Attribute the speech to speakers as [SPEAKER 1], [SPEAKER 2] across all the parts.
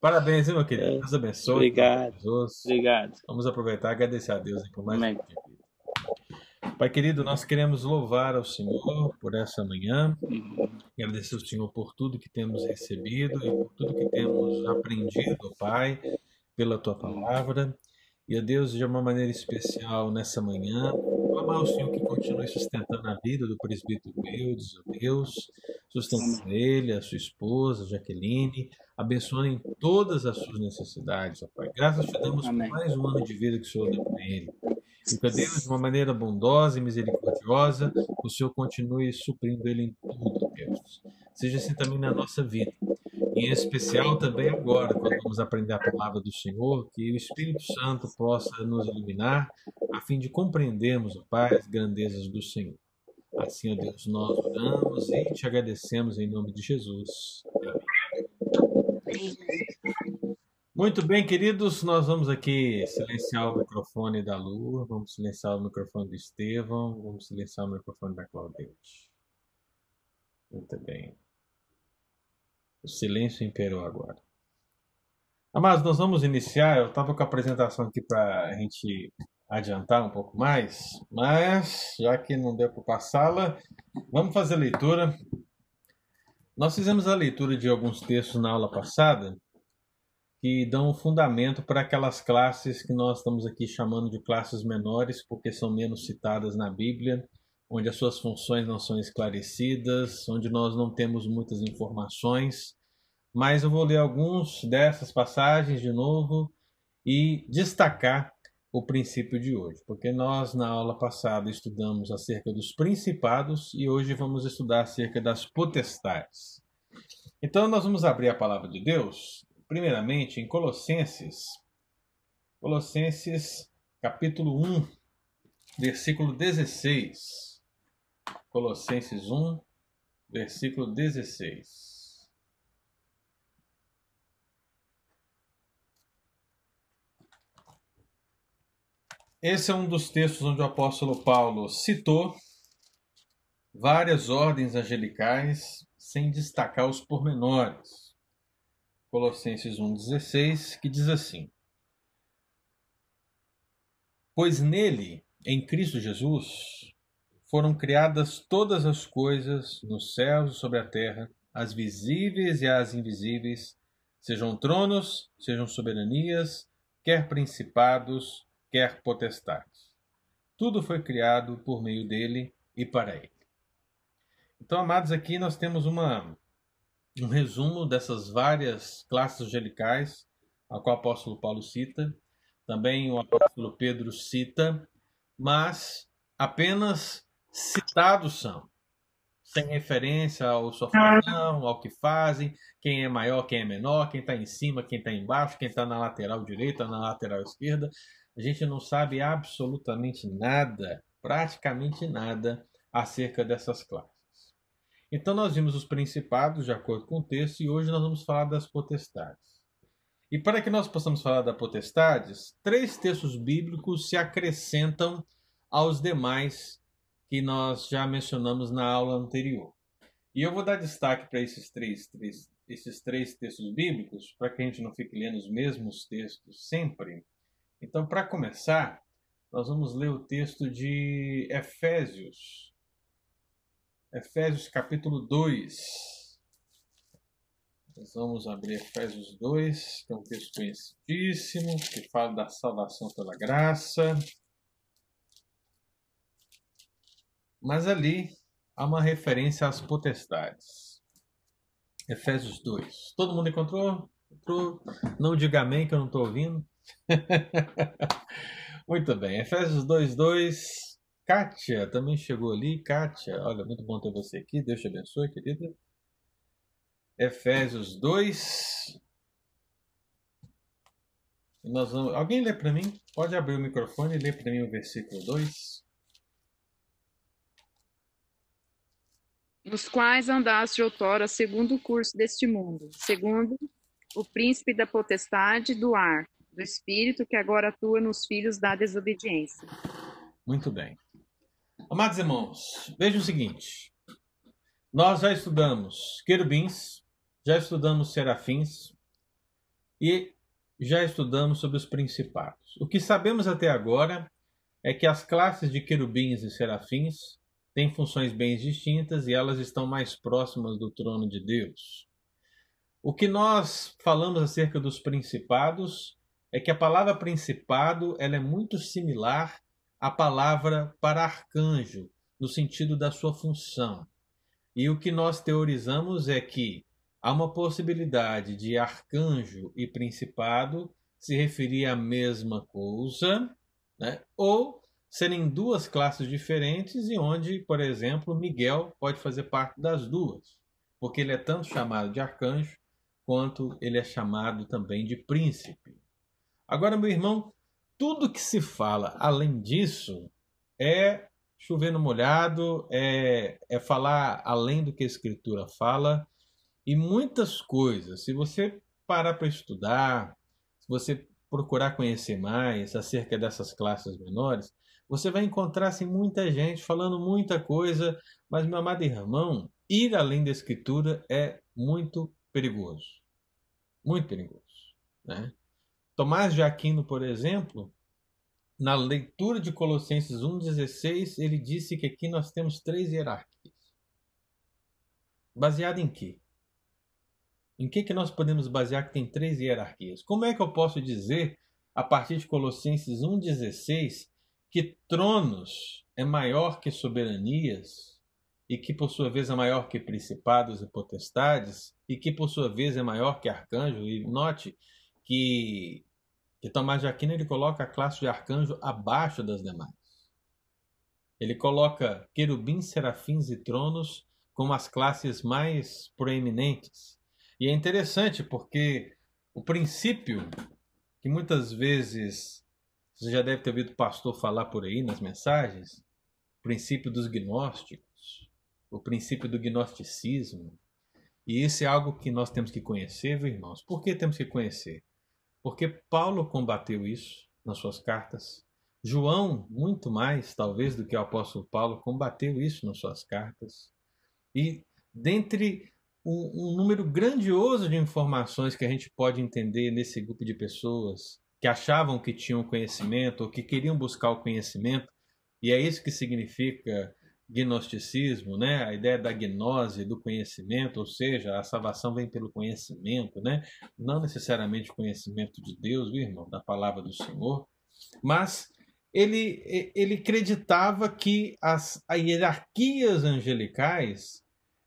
[SPEAKER 1] Parabéns, meu querido. É. Deus abençoe.
[SPEAKER 2] Obrigado. Obrigado.
[SPEAKER 1] Vamos aproveitar e agradecer a Deus por mais Amém. um Pai querido, nós queremos louvar ao Senhor por essa manhã, uhum. agradecer ao Senhor por tudo que temos recebido e por tudo que temos aprendido, Pai, pela tua palavra. E a Deus, de uma maneira especial nessa manhã, clamar ao Senhor que continue sustentando a vida do presbítero Eudes, ó Deus, sustentando ele, a sua esposa, Jaqueline, abençoando em todas as suas necessidades, ó Pai. Graças te damos por mais um ano de vida que o Senhor deu para ele. E que Deus, de uma maneira bondosa e misericordiosa, o Senhor continue suprindo ele em tudo, Deus. Seja assim também na nossa vida. Em especial também agora, quando vamos aprender a palavra do Senhor, que o Espírito Santo possa nos iluminar, a fim de compreendermos, ó Pai, as grandezas do Senhor. Assim, ó Deus, nós oramos e te agradecemos em nome de Jesus. Muito bem, queridos, nós vamos aqui silenciar o microfone da Lua, vamos silenciar o microfone do Estevão, vamos silenciar o microfone da Claudete. Muito bem. O silêncio imperou agora. Amados, nós vamos iniciar. Eu estava com a apresentação aqui para a gente adiantar um pouco mais, mas já que não deu para passá-la, vamos fazer a leitura. Nós fizemos a leitura de alguns textos na aula passada que dão fundamento para aquelas classes que nós estamos aqui chamando de classes menores, porque são menos citadas na Bíblia onde as suas funções não são esclarecidas, onde nós não temos muitas informações. Mas eu vou ler alguns dessas passagens de novo e destacar o princípio de hoje, porque nós na aula passada estudamos acerca dos principados e hoje vamos estudar acerca das potestades. Então nós vamos abrir a palavra de Deus, primeiramente em Colossenses, Colossenses capítulo 1, versículo 16. Colossenses 1, versículo 16. Esse é um dos textos onde o apóstolo Paulo citou várias ordens angelicais sem destacar os pormenores. Colossenses 1,16, que diz assim: Pois nele, em Cristo Jesus, foram criadas todas as coisas nos céus e sobre a terra, as visíveis e as invisíveis, sejam tronos, sejam soberanias, quer principados, quer potestades. Tudo foi criado por meio dele e para ele. Então, amados, aqui nós temos uma, um resumo dessas várias classes angelicais, a qual o apóstolo Paulo cita, também o apóstolo Pedro cita, mas apenas citados são, sem referência ao sua ao que fazem, quem é maior, quem é menor, quem está em cima, quem está embaixo, quem está na lateral direita, na lateral esquerda. A gente não sabe absolutamente nada, praticamente nada, acerca dessas classes. Então nós vimos os principados de acordo com o texto e hoje nós vamos falar das potestades. E para que nós possamos falar das potestades, três textos bíblicos se acrescentam aos demais que nós já mencionamos na aula anterior. E eu vou dar destaque para esses três, três, esses três textos bíblicos, para que a gente não fique lendo os mesmos textos sempre. Então, para começar, nós vamos ler o texto de Efésios. Efésios capítulo 2. Nós vamos abrir Efésios 2, que é um texto conhecidíssimo, que fala da salvação pela graça. Mas ali há uma referência às potestades. Efésios 2. Todo mundo encontrou? encontrou? Não diga amém que eu não estou ouvindo. muito bem. Efésios 2, 2. Kátia também chegou ali. Kátia, olha, muito bom ter você aqui. Deus te abençoe, querida. Efésios 2. Nós vamos... Alguém lê para mim? Pode abrir o microfone e ler para mim o versículo 2.
[SPEAKER 3] Nos quais andaste outrora segundo o curso deste mundo, segundo o príncipe da potestade do ar, do espírito que agora atua nos filhos da desobediência.
[SPEAKER 1] Muito bem. Amados irmãos, vejam o seguinte: nós já estudamos querubins, já estudamos serafins, e já estudamos sobre os principados. O que sabemos até agora é que as classes de querubins e serafins têm funções bem distintas e elas estão mais próximas do trono de Deus. O que nós falamos acerca dos principados é que a palavra principado ela é muito similar à palavra para arcanjo, no sentido da sua função. E o que nós teorizamos é que há uma possibilidade de arcanjo e principado se referir à mesma coisa, né? ou serem duas classes diferentes e onde, por exemplo, Miguel pode fazer parte das duas, porque ele é tanto chamado de arcanjo quanto ele é chamado também de príncipe. Agora, meu irmão, tudo que se fala além disso é chover no molhado, é, é falar além do que a escritura fala e muitas coisas. Se você parar para estudar, se você procurar conhecer mais acerca dessas classes menores, você vai encontrar assim, muita gente falando muita coisa, mas, meu amado irmão, ir além da escritura é muito perigoso. Muito perigoso. Né? Tomás de Aquino, por exemplo, na leitura de Colossenses 1,16, ele disse que aqui nós temos três hierarquias. Baseado em quê? Em que, que nós podemos basear que tem três hierarquias? Como é que eu posso dizer, a partir de Colossenses 1,16, que tronos é maior que soberanias e que por sua vez é maior que principados e potestades e que por sua vez é maior que arcanjo e note que que Tomás de Aquino ele coloca a classe de arcanjo abaixo das demais. Ele coloca querubins, serafins e tronos como as classes mais proeminentes. E é interessante porque o princípio que muitas vezes você já deve ter ouvido o pastor falar por aí nas mensagens, o princípio dos gnósticos, o princípio do gnosticismo. E isso é algo que nós temos que conhecer, viu, irmãos? Por que temos que conhecer? Porque Paulo combateu isso nas suas cartas. João, muito mais, talvez, do que o apóstolo Paulo, combateu isso nas suas cartas. E dentre um, um número grandioso de informações que a gente pode entender nesse grupo de pessoas que achavam que tinham conhecimento ou que queriam buscar o conhecimento, e é isso que significa gnosticismo, né? A ideia da gnose, do conhecimento, ou seja, a salvação vem pelo conhecimento, né? Não necessariamente conhecimento de Deus, viu, irmão, da palavra do Senhor, mas ele, ele acreditava que as, as hierarquias angelicais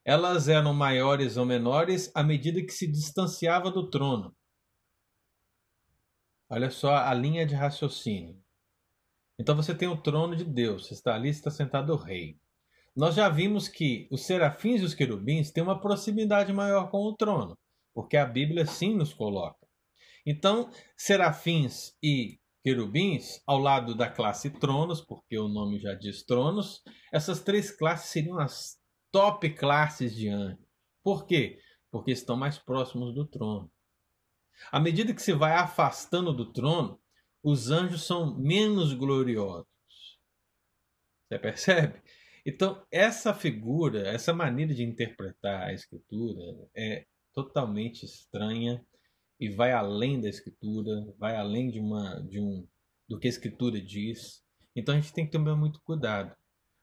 [SPEAKER 1] elas eram maiores ou menores à medida que se distanciava do trono. Olha só a linha de raciocínio. Então você tem o trono de Deus, está ali, está sentado o rei. Nós já vimos que os serafins e os querubins têm uma proximidade maior com o trono, porque a Bíblia sim nos coloca. Então, serafins e querubins, ao lado da classe tronos, porque o nome já diz tronos, essas três classes seriam as top classes de anjos. Por quê? Porque estão mais próximos do trono. À medida que se vai afastando do trono, os anjos são menos gloriosos. Você percebe? Então, essa figura, essa maneira de interpretar a escritura é totalmente estranha e vai além da escritura, vai além de uma de um do que a escritura diz. Então a gente tem que tomar muito cuidado.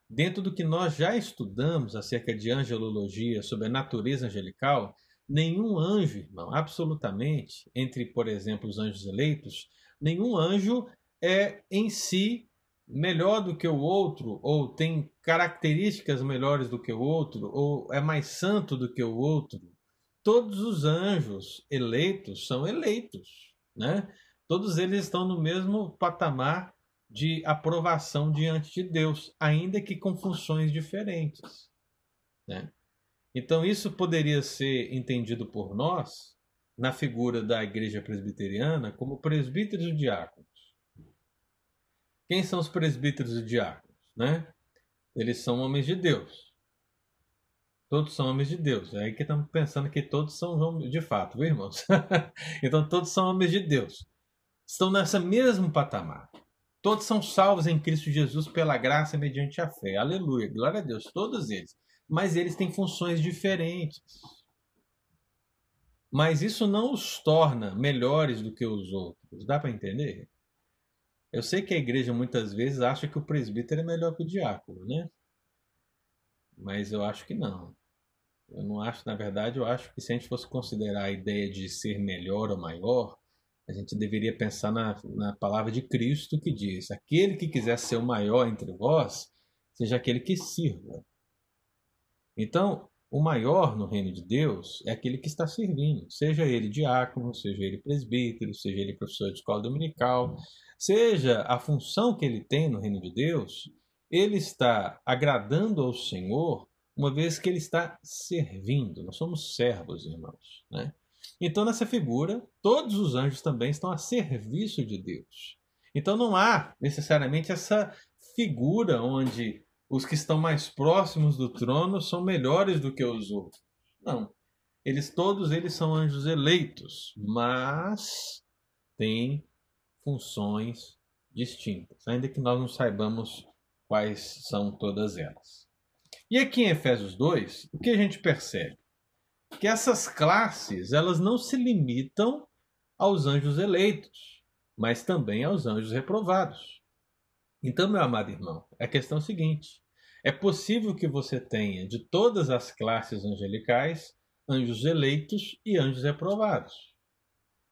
[SPEAKER 1] Dentro do que nós já estudamos acerca de angelologia, sobre a natureza angelical, Nenhum anjo, irmão, absolutamente, entre, por exemplo, os anjos eleitos, nenhum anjo é em si melhor do que o outro, ou tem características melhores do que o outro, ou é mais santo do que o outro. Todos os anjos eleitos são eleitos, né? Todos eles estão no mesmo patamar de aprovação diante de Deus, ainda que com funções diferentes, né? Então, isso poderia ser entendido por nós, na figura da igreja presbiteriana, como presbíteros e diáconos. Quem são os presbíteros e diáconos? Né? Eles são homens de Deus. Todos são homens de Deus. É aí que estamos pensando que todos são homens de fato, viu, irmãos? então, todos são homens de Deus. Estão nessa mesmo patamar. Todos são salvos em Cristo Jesus pela graça mediante a fé. Aleluia. Glória a Deus. Todos eles mas eles têm funções diferentes. mas isso não os torna melhores do que os outros. Dá para entender? Eu sei que a igreja muitas vezes acha que o presbítero é melhor que o diácono, né? Mas eu acho que não. Eu não acho, na verdade, eu acho que se a gente fosse considerar a ideia de ser melhor ou maior, a gente deveria pensar na, na palavra de Cristo que diz: aquele que quiser ser o maior entre vós, seja aquele que sirva. Então, o maior no reino de Deus é aquele que está servindo, seja ele diácono, seja ele presbítero, seja ele professor de escola dominical, seja a função que ele tem no reino de Deus, ele está agradando ao Senhor, uma vez que ele está servindo. Nós somos servos, irmãos. Né? Então, nessa figura, todos os anjos também estão a serviço de Deus. Então, não há necessariamente essa figura onde os que estão mais próximos do trono são melhores do que os outros. Não. Eles todos eles são anjos eleitos, mas têm funções distintas, ainda que nós não saibamos quais são todas elas. E aqui em Efésios 2, o que a gente percebe? Que essas classes, elas não se limitam aos anjos eleitos, mas também aos anjos reprovados. Então, meu amado irmão, a questão é a seguinte: é possível que você tenha de todas as classes angelicais anjos eleitos e anjos reprovados.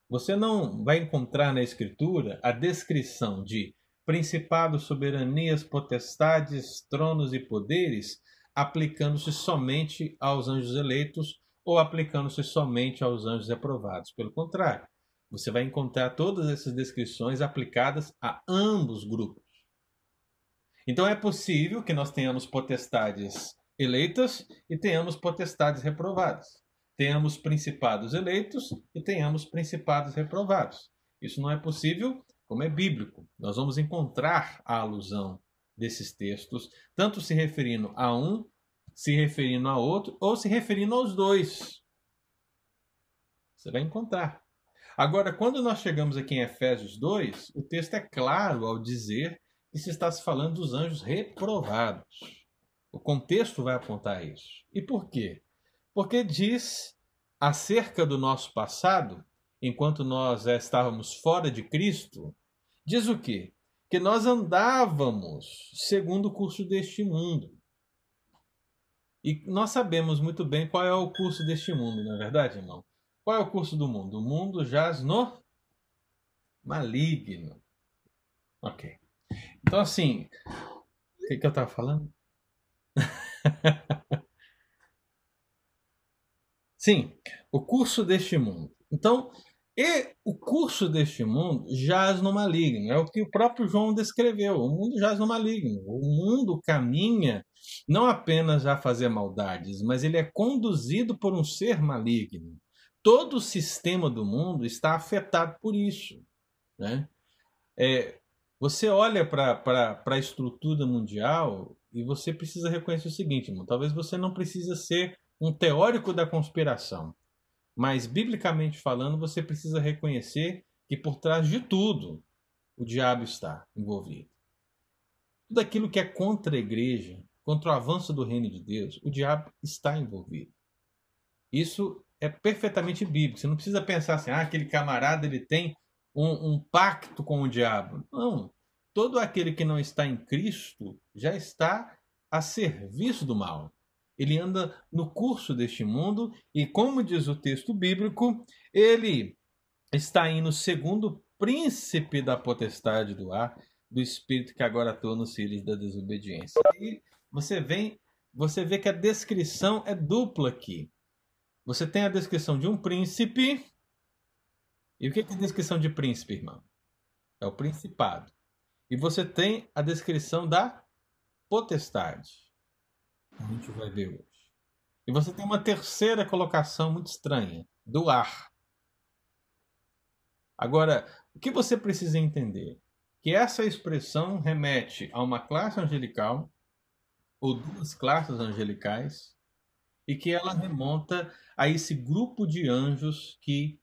[SPEAKER 1] Você não vai encontrar na Escritura a descrição de principados, soberanias, potestades, tronos e poderes aplicando-se somente aos anjos eleitos ou aplicando-se somente aos anjos reprovados. Pelo contrário, você vai encontrar todas essas descrições aplicadas a ambos grupos. Então é possível que nós tenhamos potestades eleitas e tenhamos potestades reprovadas. Tenhamos principados eleitos e tenhamos principados reprovados. Isso não é possível, como é bíblico. Nós vamos encontrar a alusão desses textos, tanto se referindo a um, se referindo a outro, ou se referindo aos dois. Você vai encontrar. Agora, quando nós chegamos aqui em Efésios 2, o texto é claro ao dizer se está se falando dos anjos reprovados. O contexto vai apontar isso. E por quê? Porque diz acerca do nosso passado, enquanto nós estávamos fora de Cristo, diz o quê? Que nós andávamos segundo o curso deste mundo. E nós sabemos muito bem qual é o curso deste mundo, não é verdade, irmão? Qual é o curso do mundo? O mundo jaz no maligno. Ok. Então, assim, o que, que eu estava falando? Sim, o curso deste mundo. Então, e o curso deste mundo jaz no maligno. É o que o próprio João descreveu. O mundo jaz no maligno. O mundo caminha não apenas a fazer maldades, mas ele é conduzido por um ser maligno. Todo o sistema do mundo está afetado por isso. Né? É, você olha para a estrutura mundial e você precisa reconhecer o seguinte, irmão, talvez você não precisa ser um teórico da conspiração, mas biblicamente falando, você precisa reconhecer que por trás de tudo o diabo está envolvido. Tudo aquilo que é contra a igreja, contra o avanço do reino de Deus, o diabo está envolvido. Isso é perfeitamente bíblico. Você não precisa pensar assim, ah, aquele camarada ele tem um, um pacto com o diabo. Não todo aquele que não está em Cristo já está a serviço do mal. Ele anda no curso deste mundo e, como diz o texto bíblico, ele está indo segundo o príncipe da potestade do ar, do espírito que agora atua nos filhos da desobediência. E você vem, você vê que a descrição é dupla aqui. Você tem a descrição de um príncipe. E o que é a descrição de príncipe, irmão? É o principado. E você tem a descrição da potestade. A gente vai ver hoje. E você tem uma terceira colocação muito estranha, do ar. Agora, o que você precisa entender? Que essa expressão remete a uma classe angelical, ou duas classes angelicais, e que ela remonta a esse grupo de anjos que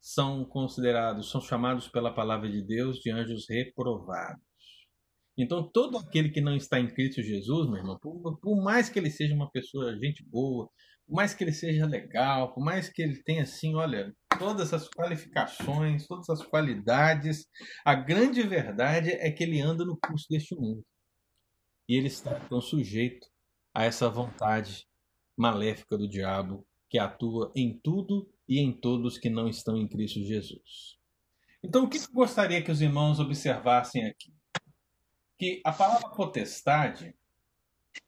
[SPEAKER 1] são considerados, são chamados pela palavra de Deus de anjos reprovados. Então, todo aquele que não está em Cristo Jesus, meu irmão, por, por mais que ele seja uma pessoa, gente boa, por mais que ele seja legal, por mais que ele tenha assim, olha, todas as qualificações, todas as qualidades, a grande verdade é que ele anda no curso deste mundo. E ele está sujeito a essa vontade maléfica do diabo que atua em tudo e em todos que não estão em Cristo Jesus. Então, o que eu gostaria que os irmãos observassem aqui? Que a palavra potestade,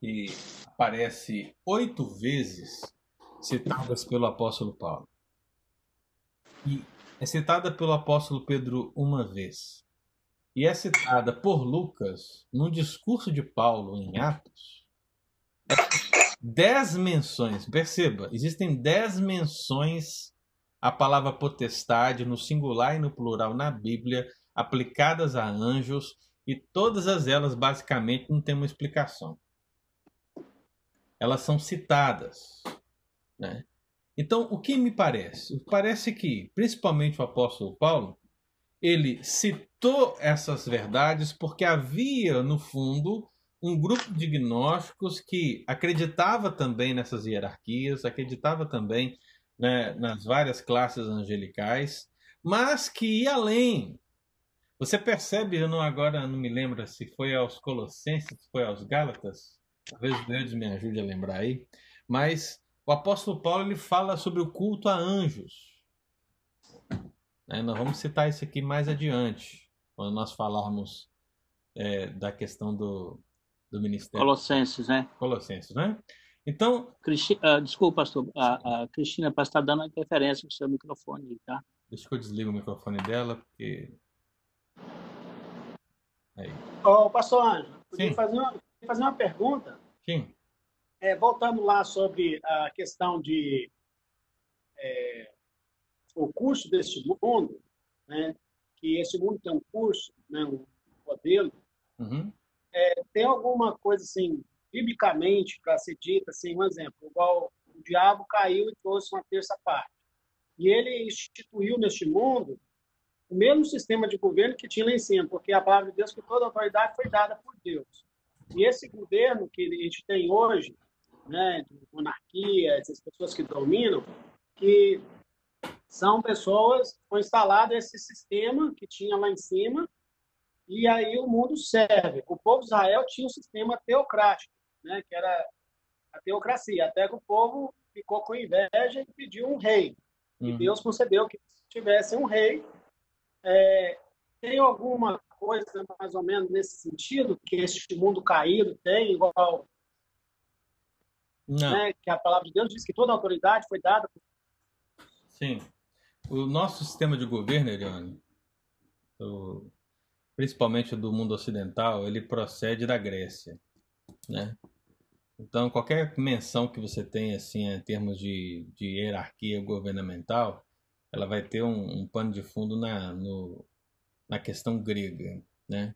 [SPEAKER 1] que aparece oito vezes citadas pelo apóstolo Paulo, e é citada pelo apóstolo Pedro uma vez, e é citada por Lucas no discurso de Paulo em Atos, dez menções. Perceba, existem dez menções à palavra potestade no singular e no plural na Bíblia, aplicadas a anjos, e todas as elas basicamente não têm uma explicação. Elas são citadas. Né? Então, o que me parece? Parece que, principalmente o apóstolo Paulo, ele citou essas verdades porque havia, no fundo, um grupo de gnósticos que acreditava também nessas hierarquias, acreditava também né, nas várias classes angelicais, mas que ia além. Você percebe, eu não agora não me lembro se foi aos Colossenses, se foi aos Gálatas, talvez Deus me ajude a lembrar aí, mas o apóstolo Paulo ele fala sobre o culto a anjos. É, nós vamos citar isso aqui mais adiante, quando nós falarmos é, da questão do, do ministério.
[SPEAKER 2] Colossenses, né?
[SPEAKER 1] Colossenses, né? Então.
[SPEAKER 2] Cristi... Uh, desculpa, pastor. A, a Cristina parece estar dando interferência no seu microfone, tá?
[SPEAKER 1] Deixa que eu desligo o microfone dela, porque.
[SPEAKER 4] Aí. Oh, pastor Ângelo, podia fazer uma, fazer uma pergunta?
[SPEAKER 1] Sim.
[SPEAKER 4] É, voltando lá sobre a questão de é, o curso deste mundo, né, que esse mundo tem um curso, né, um modelo,
[SPEAKER 1] uhum.
[SPEAKER 4] é, tem alguma coisa assim, biblicamente, para ser dita, assim, um exemplo, igual o diabo caiu e trouxe uma terça parte. E ele instituiu neste mundo o mesmo sistema de governo que tinha lá em cima, porque a palavra de Deus que toda autoridade foi dada por Deus. E esse governo que a gente tem hoje, né, de monarquia, essas pessoas que dominam, que são pessoas, foi instalado esse sistema que tinha lá em cima, e aí o mundo serve. O povo de Israel tinha um sistema teocrático, né, que era a teocracia, até que o povo ficou com inveja e pediu um rei. Uhum. E Deus concedeu que tivesse um rei. É, tem alguma coisa mais ou menos nesse sentido que este mundo caído tem, igual né, que a palavra de Deus diz que toda autoridade foi dada.
[SPEAKER 1] Sim. O nosso sistema de governo, Eliane, o, principalmente do mundo ocidental, ele procede da Grécia, né? Então, qualquer menção que você tenha assim em termos de, de hierarquia governamental, ela vai ter um, um pano de fundo na, no, na questão grega, né?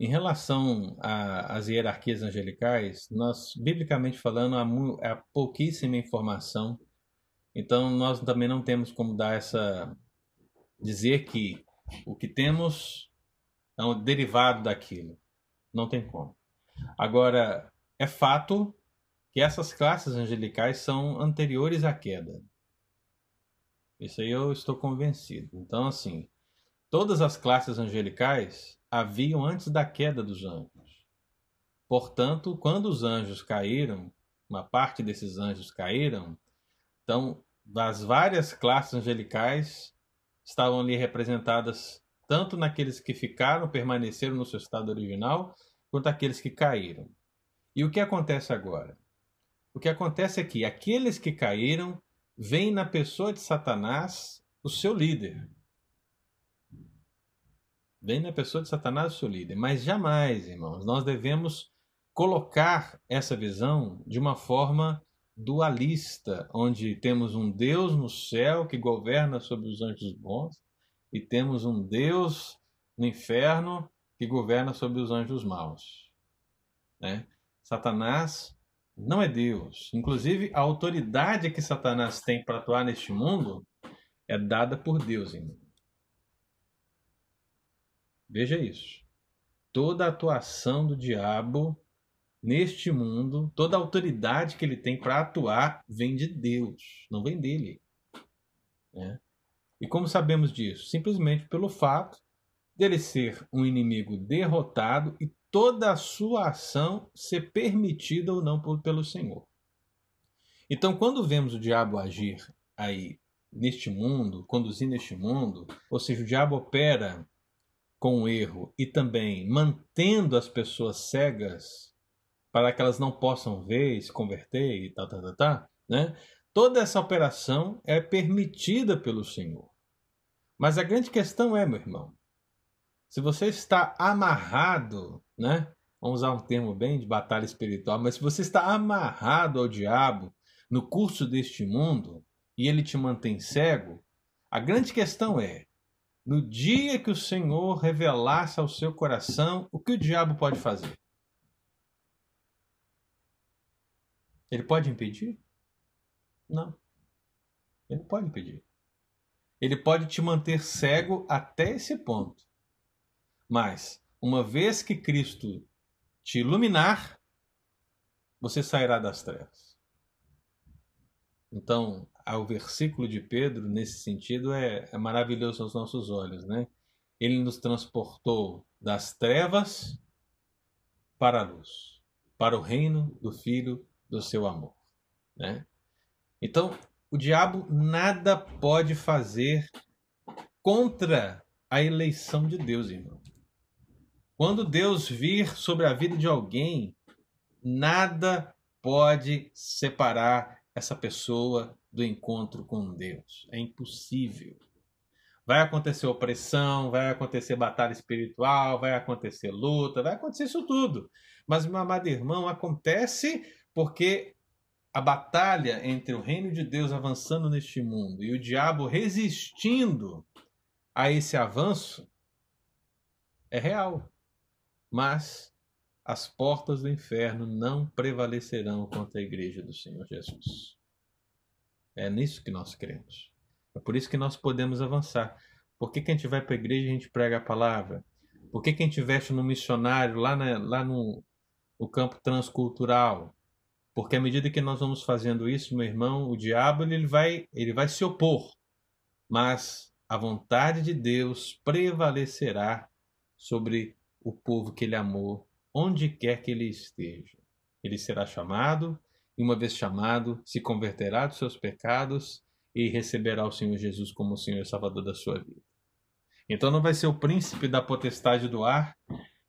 [SPEAKER 1] Em relação às hierarquias angelicais, nós, biblicamente falando, há, há pouquíssima informação. Então, nós também não temos como dar essa. dizer que o que temos é um derivado daquilo. Não tem como. Agora, é fato que essas classes angelicais são anteriores à queda. Isso aí eu estou convencido. Então, assim, todas as classes angelicais haviam antes da queda dos anjos. Portanto, quando os anjos caíram, uma parte desses anjos caíram, então, das várias classes angelicais estavam ali representadas tanto naqueles que ficaram, permaneceram no seu estado original, quanto aqueles que caíram. E o que acontece agora? O que acontece é que aqueles que caíram veem na pessoa de Satanás o seu líder, Vem na pessoa de Satanás, o seu líder. Mas jamais, irmãos, nós devemos colocar essa visão de uma forma dualista, onde temos um Deus no céu que governa sobre os anjos bons e temos um Deus no inferno que governa sobre os anjos maus. Né? Satanás não é Deus. Inclusive, a autoridade que Satanás tem para atuar neste mundo é dada por Deus. Veja isso. Toda a atuação do diabo neste mundo, toda a autoridade que ele tem para atuar vem de Deus, não vem dele. Né? E como sabemos disso? Simplesmente pelo fato dele ser um inimigo derrotado e toda a sua ação ser permitida ou não pelo Senhor. Então, quando vemos o diabo agir aí neste mundo, conduzir neste mundo, ou seja, o diabo opera com o erro e também mantendo as pessoas cegas para que elas não possam ver e se converter e tal, tal, tal, tal né? Toda essa operação é permitida pelo Senhor. Mas a grande questão é, meu irmão, se você está amarrado, né? Vamos usar um termo bem de batalha espiritual, mas se você está amarrado ao diabo no curso deste mundo e ele te mantém cego, a grande questão é: no dia que o Senhor revelasse ao seu coração, o que o diabo pode fazer? Ele pode impedir? Não. Ele pode impedir. Ele pode te manter cego até esse ponto. Mas, uma vez que Cristo te iluminar, você sairá das trevas. Então, o versículo de Pedro, nesse sentido, é, é maravilhoso aos nossos olhos. Né? Ele nos transportou das trevas para a luz, para o reino do Filho do seu amor. Né? Então, o diabo nada pode fazer contra a eleição de Deus, irmão. Quando Deus vir sobre a vida de alguém, nada pode separar essa pessoa do encontro com Deus. É impossível. Vai acontecer opressão, vai acontecer batalha espiritual, vai acontecer luta, vai acontecer isso tudo. Mas, meu amado irmão, acontece porque a batalha entre o reino de Deus avançando neste mundo e o diabo resistindo a esse avanço é real. Mas as portas do inferno não prevalecerão contra a igreja do Senhor Jesus. É nisso que nós cremos. É por isso que nós podemos avançar. Por que, que a gente vai para a igreja e a gente prega a palavra? Por que, que a gente veste no missionário lá, na, lá no, no campo transcultural? Porque à medida que nós vamos fazendo isso, meu irmão, o diabo ele vai, ele vai se opor. Mas a vontade de Deus prevalecerá sobre o povo que ele amou, onde quer que ele esteja. Ele será chamado, e uma vez chamado, se converterá dos seus pecados e receberá o Senhor Jesus como o Senhor e Salvador da sua vida. Então não vai ser o príncipe da potestade do ar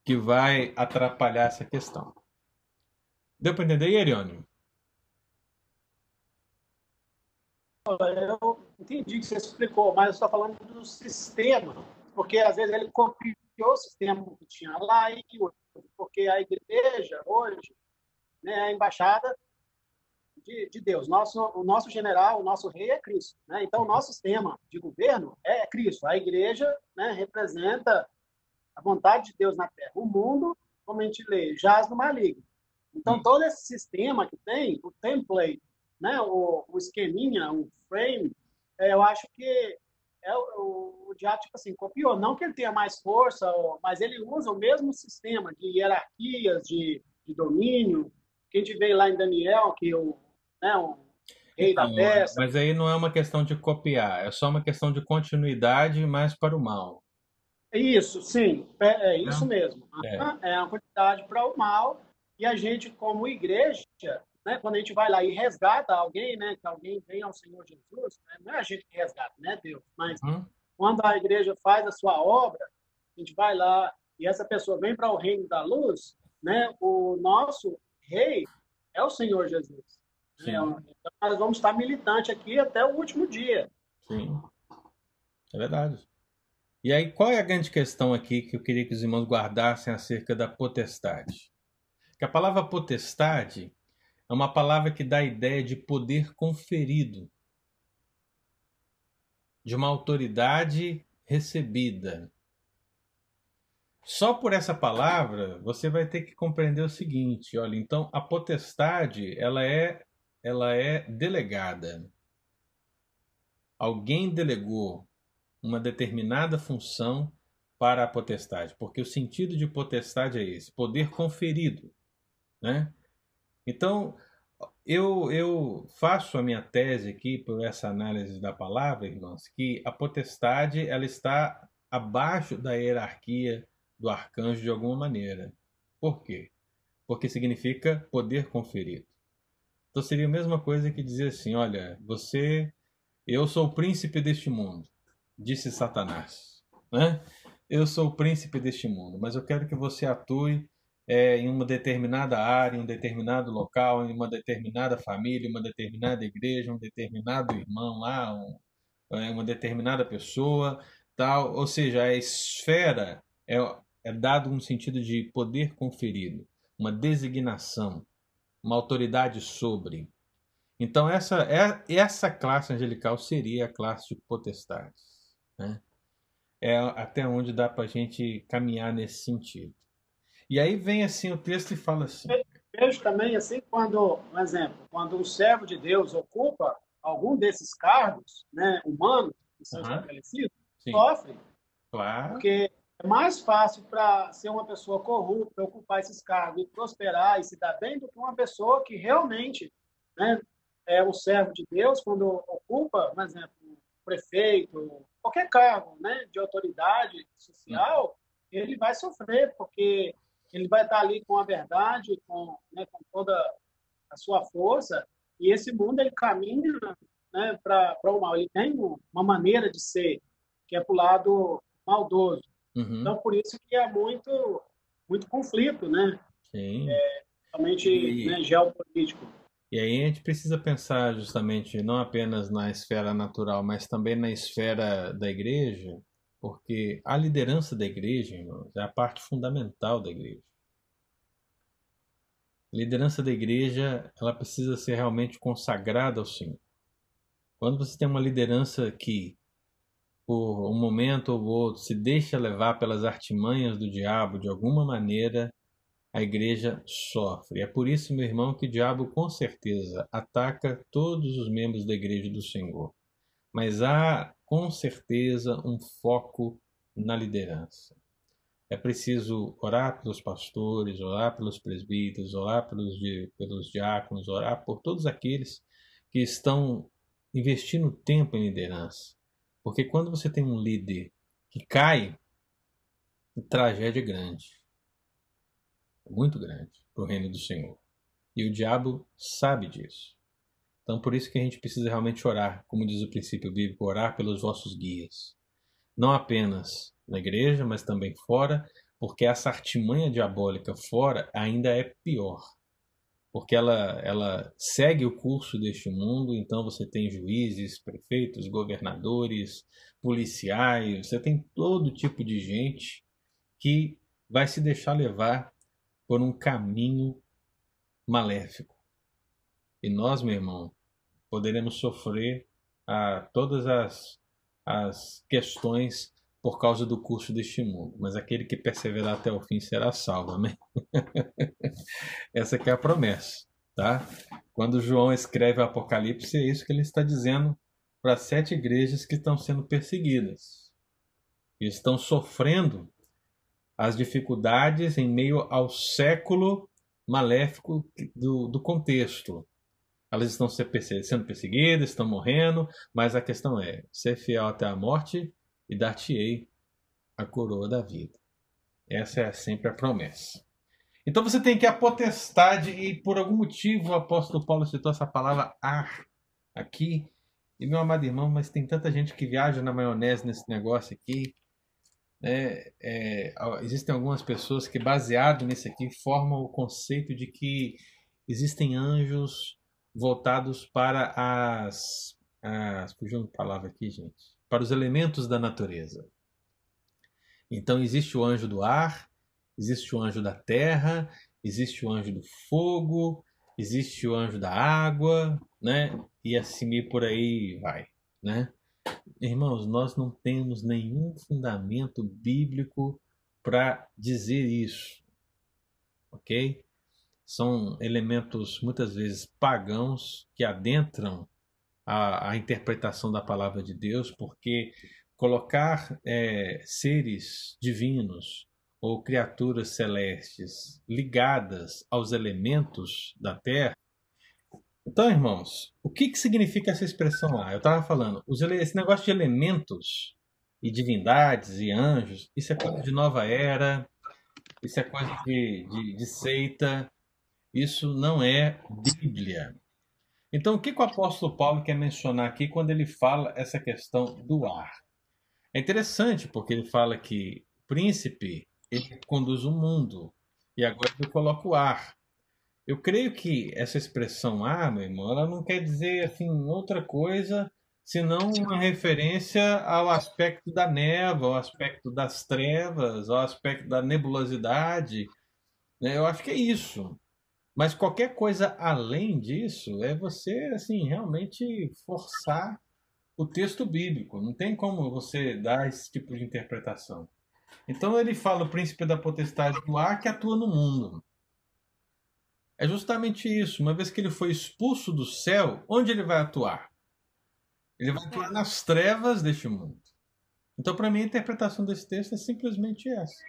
[SPEAKER 1] que vai atrapalhar essa questão. Deu para entender, Eriônio?
[SPEAKER 4] Eu entendi que você explicou, mas eu estou falando do sistema, porque às vezes ele copiou o sistema que tinha lá e hoje, porque a igreja hoje né, é a embaixada de, de, Deus. Nosso, o nosso general, o nosso rei é Cristo. Né? Então, o nosso sistema de governo é Cristo. A igreja né, representa a vontade de Deus na terra. O mundo, como a gente lê, jaz no maligno. Então, todo esse sistema que tem, o template, né, o, o esqueminha, o frame, é, eu acho que é o, o diabo, tipo assim, copiou. Não que ele tenha mais força, mas ele usa o mesmo sistema de hierarquias, de, de domínio, que a gente vê lá em Daniel, que o, né, o rei da peça.
[SPEAKER 1] Mas aí não é uma questão de copiar, é só uma questão de continuidade, mas para o mal.
[SPEAKER 4] Isso, sim, é, é isso mesmo. É. é uma quantidade para o mal e a gente, como igreja, né, quando a gente vai lá e resgata alguém, né, que alguém vem ao Senhor Jesus, né, não é a gente que resgata, né, Deus? Mas uhum. quando a igreja faz a sua obra, a gente vai lá e essa pessoa vem para o reino da luz, né, o nosso rei é o Senhor Jesus. Né? Então, nós vamos estar militante aqui até o último dia.
[SPEAKER 1] Sim, é verdade. E aí, qual é a grande questão aqui que eu queria que os irmãos guardassem acerca da potestade? Que a palavra potestade é uma palavra que dá a ideia de poder conferido, de uma autoridade recebida. Só por essa palavra você vai ter que compreender o seguinte, olha, então a potestade, ela é ela é delegada. Alguém delegou uma determinada função para a potestade, porque o sentido de potestade é esse, poder conferido. né? Então, eu, eu faço a minha tese aqui por essa análise da palavra, irmãos, que a potestade ela está abaixo da hierarquia do arcanjo de alguma maneira. Por quê? Porque significa poder conferido. Então seria a mesma coisa que dizer assim: olha, você, eu sou o príncipe deste mundo, disse Satanás, né? Eu sou o príncipe deste mundo, mas eu quero que você atue é, em uma determinada área, em um determinado local, em uma determinada família, uma determinada igreja, um determinado irmão lá, um, é, uma determinada pessoa, tal. Ou seja, a esfera é, é dado um sentido de poder conferido, uma designação, uma autoridade sobre. Então essa é essa classe angelical seria a classe de potestades, né? É até onde dá para a gente caminhar nesse sentido. E aí vem assim o texto e fala assim.
[SPEAKER 4] Vejo também assim quando, um exemplo, quando um servo de Deus ocupa algum desses cargos, né, humanos que são uhum. estabelecidos, Sim. sofre.
[SPEAKER 1] Claro.
[SPEAKER 4] Porque é mais fácil para ser uma pessoa corrupta ocupar esses cargos e prosperar e se dar bem do que uma pessoa que realmente, né, é o servo de Deus quando ocupa, por exemplo, prefeito, qualquer cargo, né, de autoridade social, ele vai sofrer porque ele vai estar ali com a verdade, com, né, com toda a sua força, e esse mundo ele caminha né, para o mal. Ele tem uma maneira de ser, que é para o lado maldoso. Uhum. Então, por isso que é muito, muito conflito, né?
[SPEAKER 1] Sim.
[SPEAKER 4] É, realmente e... né, geopolítico.
[SPEAKER 1] E aí a gente precisa pensar justamente não apenas na esfera natural, mas também na esfera da igreja, porque a liderança da igreja, irmãos, é a parte fundamental da igreja. A liderança da igreja, ela precisa ser realmente consagrada ao Senhor. Quando você tem uma liderança que, por um momento ou outro, se deixa levar pelas artimanhas do diabo de alguma maneira, a igreja sofre. É por isso, meu irmão, que o diabo com certeza ataca todos os membros da igreja do Senhor. Mas há com certeza um foco na liderança. É preciso orar pelos pastores, orar pelos presbíteros, orar pelos, pelos diáconos, orar por todos aqueles que estão investindo tempo em liderança. Porque quando você tem um líder que cai, a tragédia é grande. Muito grande para o reino do Senhor. E o diabo sabe disso. Então, por isso que a gente precisa realmente orar, como diz o princípio bíblico, orar pelos vossos guias. Não apenas na igreja, mas também fora, porque essa artimanha diabólica fora ainda é pior. Porque ela, ela segue o curso deste mundo, então você tem juízes, prefeitos, governadores, policiais, você tem todo tipo de gente que vai se deixar levar por um caminho maléfico. E nós, meu irmão, poderemos sofrer a todas as, as questões por causa do curso deste mundo, mas aquele que perseverar até o fim será salvo, amém? Essa é a promessa, tá? Quando João escreve o Apocalipse, é isso que ele está dizendo para sete igrejas que estão sendo perseguidas estão sofrendo as dificuldades em meio ao século maléfico do, do contexto. Elas estão sendo perseguidas, estão morrendo, mas a questão é ser fiel até a morte e dar-te-ei a coroa da vida. Essa é sempre a promessa. Então você tem que a potestade, e por algum motivo o apóstolo Paulo citou essa palavra ar aqui. E meu amado irmão, mas tem tanta gente que viaja na maionese nesse negócio aqui. É, é, existem algumas pessoas que, baseado nisso aqui, formam o conceito de que existem anjos voltados para as. as fugiu uma palavra aqui, gente. Para os elementos da natureza. Então, existe o anjo do ar, existe o anjo da terra, existe o anjo do fogo, existe o anjo da água, né? E assim por aí vai, né? Irmãos, nós não temos nenhum fundamento bíblico para dizer isso, ok? São elementos muitas vezes pagãos que adentram a, a interpretação da palavra de Deus, porque colocar é, seres divinos ou criaturas celestes ligadas aos elementos da Terra. Então, irmãos, o que, que significa essa expressão lá? Eu estava falando, esse negócio de elementos e divindades e anjos, isso é coisa de nova era, isso é coisa de, de, de seita, isso não é Bíblia. Então, o que, o apóstolo Paulo quer mencionar aqui quando ele fala essa questão do ar? É interessante porque ele fala que príncipe ele conduz o mundo e agora ele coloca o ar. Eu creio que essa expressão ar, meu irmão, ela não quer dizer assim outra coisa senão uma referência ao aspecto da névoa, ao aspecto das trevas, ao aspecto da nebulosidade. Né? Eu acho que é isso. Mas qualquer coisa além disso é você assim realmente forçar o texto bíblico. Não tem como você dar esse tipo de interpretação. Então ele fala o príncipe da potestade do ar que atua no mundo. É justamente isso. Uma vez que ele foi expulso do céu, onde ele vai atuar? Ele vai atuar nas trevas deste mundo. Então, para mim, a interpretação desse texto é simplesmente essa.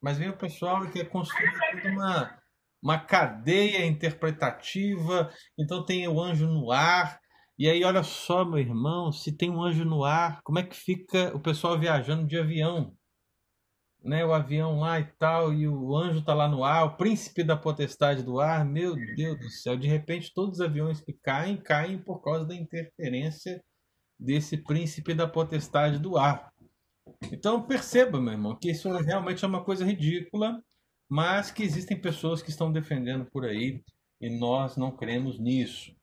[SPEAKER 1] Mas vem o pessoal que quer construir uma, uma cadeia interpretativa. Então, tem o anjo no ar. E aí, olha só, meu irmão, se tem um anjo no ar, como é que fica o pessoal viajando de avião? né, o avião lá e tal, e o anjo tá lá no ar, o príncipe da potestade do ar, meu Deus do céu, de repente todos os aviões que caem, caem por causa da interferência desse príncipe da potestade do ar. Então perceba, meu irmão, que isso realmente é uma coisa ridícula, mas que existem pessoas que estão defendendo por aí e nós não cremos nisso.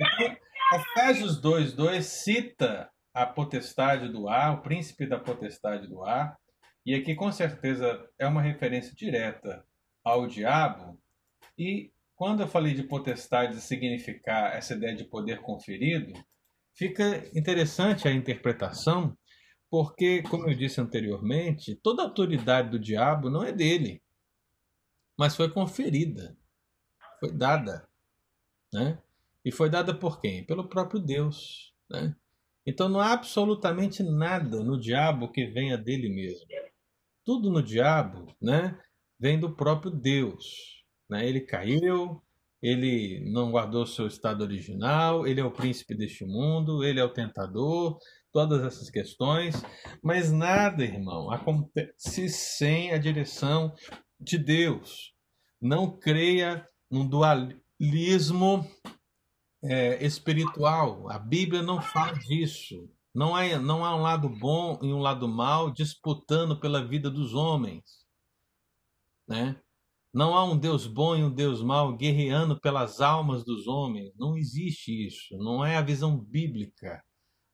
[SPEAKER 1] Então, Efésios 2:2 cita a potestade do ar, o príncipe da potestade do ar, e aqui com certeza é uma referência direta ao diabo. E quando eu falei de potestade significar essa ideia de poder conferido, fica interessante a interpretação, porque, como eu disse anteriormente, toda autoridade do diabo não é dele, mas foi conferida, foi dada. Né? E foi dada por quem? Pelo próprio Deus. Né? Então não há absolutamente nada no diabo que venha dele mesmo tudo no diabo, né, vem do próprio Deus. Né? Ele caiu, ele não guardou seu estado original, ele é o príncipe deste mundo, ele é o tentador, todas essas questões, mas nada, irmão, acontece sem a direção de Deus. Não creia num dualismo é, espiritual. A Bíblia não fala disso. Não há, não há um lado bom e um lado mal disputando pela vida dos homens. Né? Não há um Deus bom e um Deus mau guerreando pelas almas dos homens. Não existe isso. Não é a visão bíblica.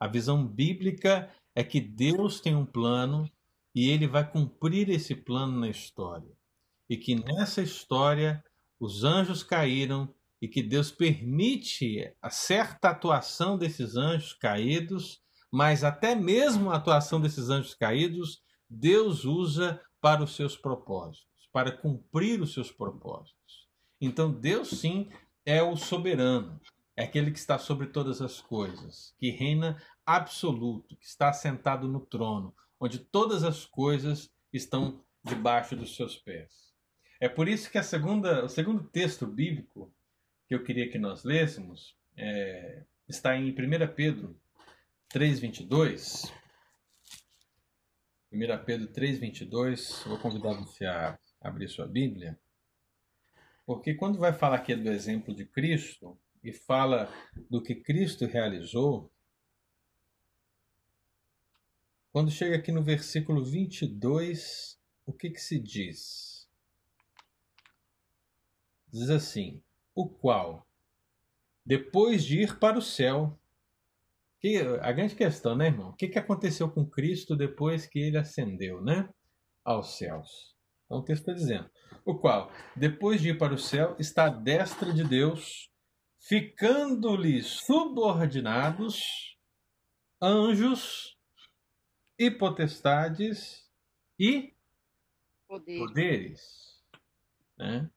[SPEAKER 1] A visão bíblica é que Deus tem um plano e ele vai cumprir esse plano na história. E que nessa história os anjos caíram e que Deus permite a certa atuação desses anjos caídos mas até mesmo a atuação desses anjos caídos, Deus usa para os seus propósitos, para cumprir os seus propósitos. Então, Deus sim é o soberano, é aquele que está sobre todas as coisas, que reina absoluto, que está sentado no trono, onde todas as coisas estão debaixo dos seus pés. É por isso que a segunda, o segundo texto bíblico que eu queria que nós lêssemos é, está em 1 Pedro 3,22. 1 Pedro 3,22. Vou convidar você a abrir sua Bíblia. Porque quando vai falar aqui do exemplo de Cristo e fala do que Cristo realizou, quando chega aqui no versículo 22, o que, que se diz? Diz assim: O qual, depois de ir para o céu, que, a grande questão, né, irmão? O que, que aconteceu com Cristo depois que ele ascendeu, né? Aos céus. Então o texto está dizendo: o qual, depois de ir para o céu, está à destra de Deus, ficando-lhe subordinados anjos e potestades e poderes. poderes né?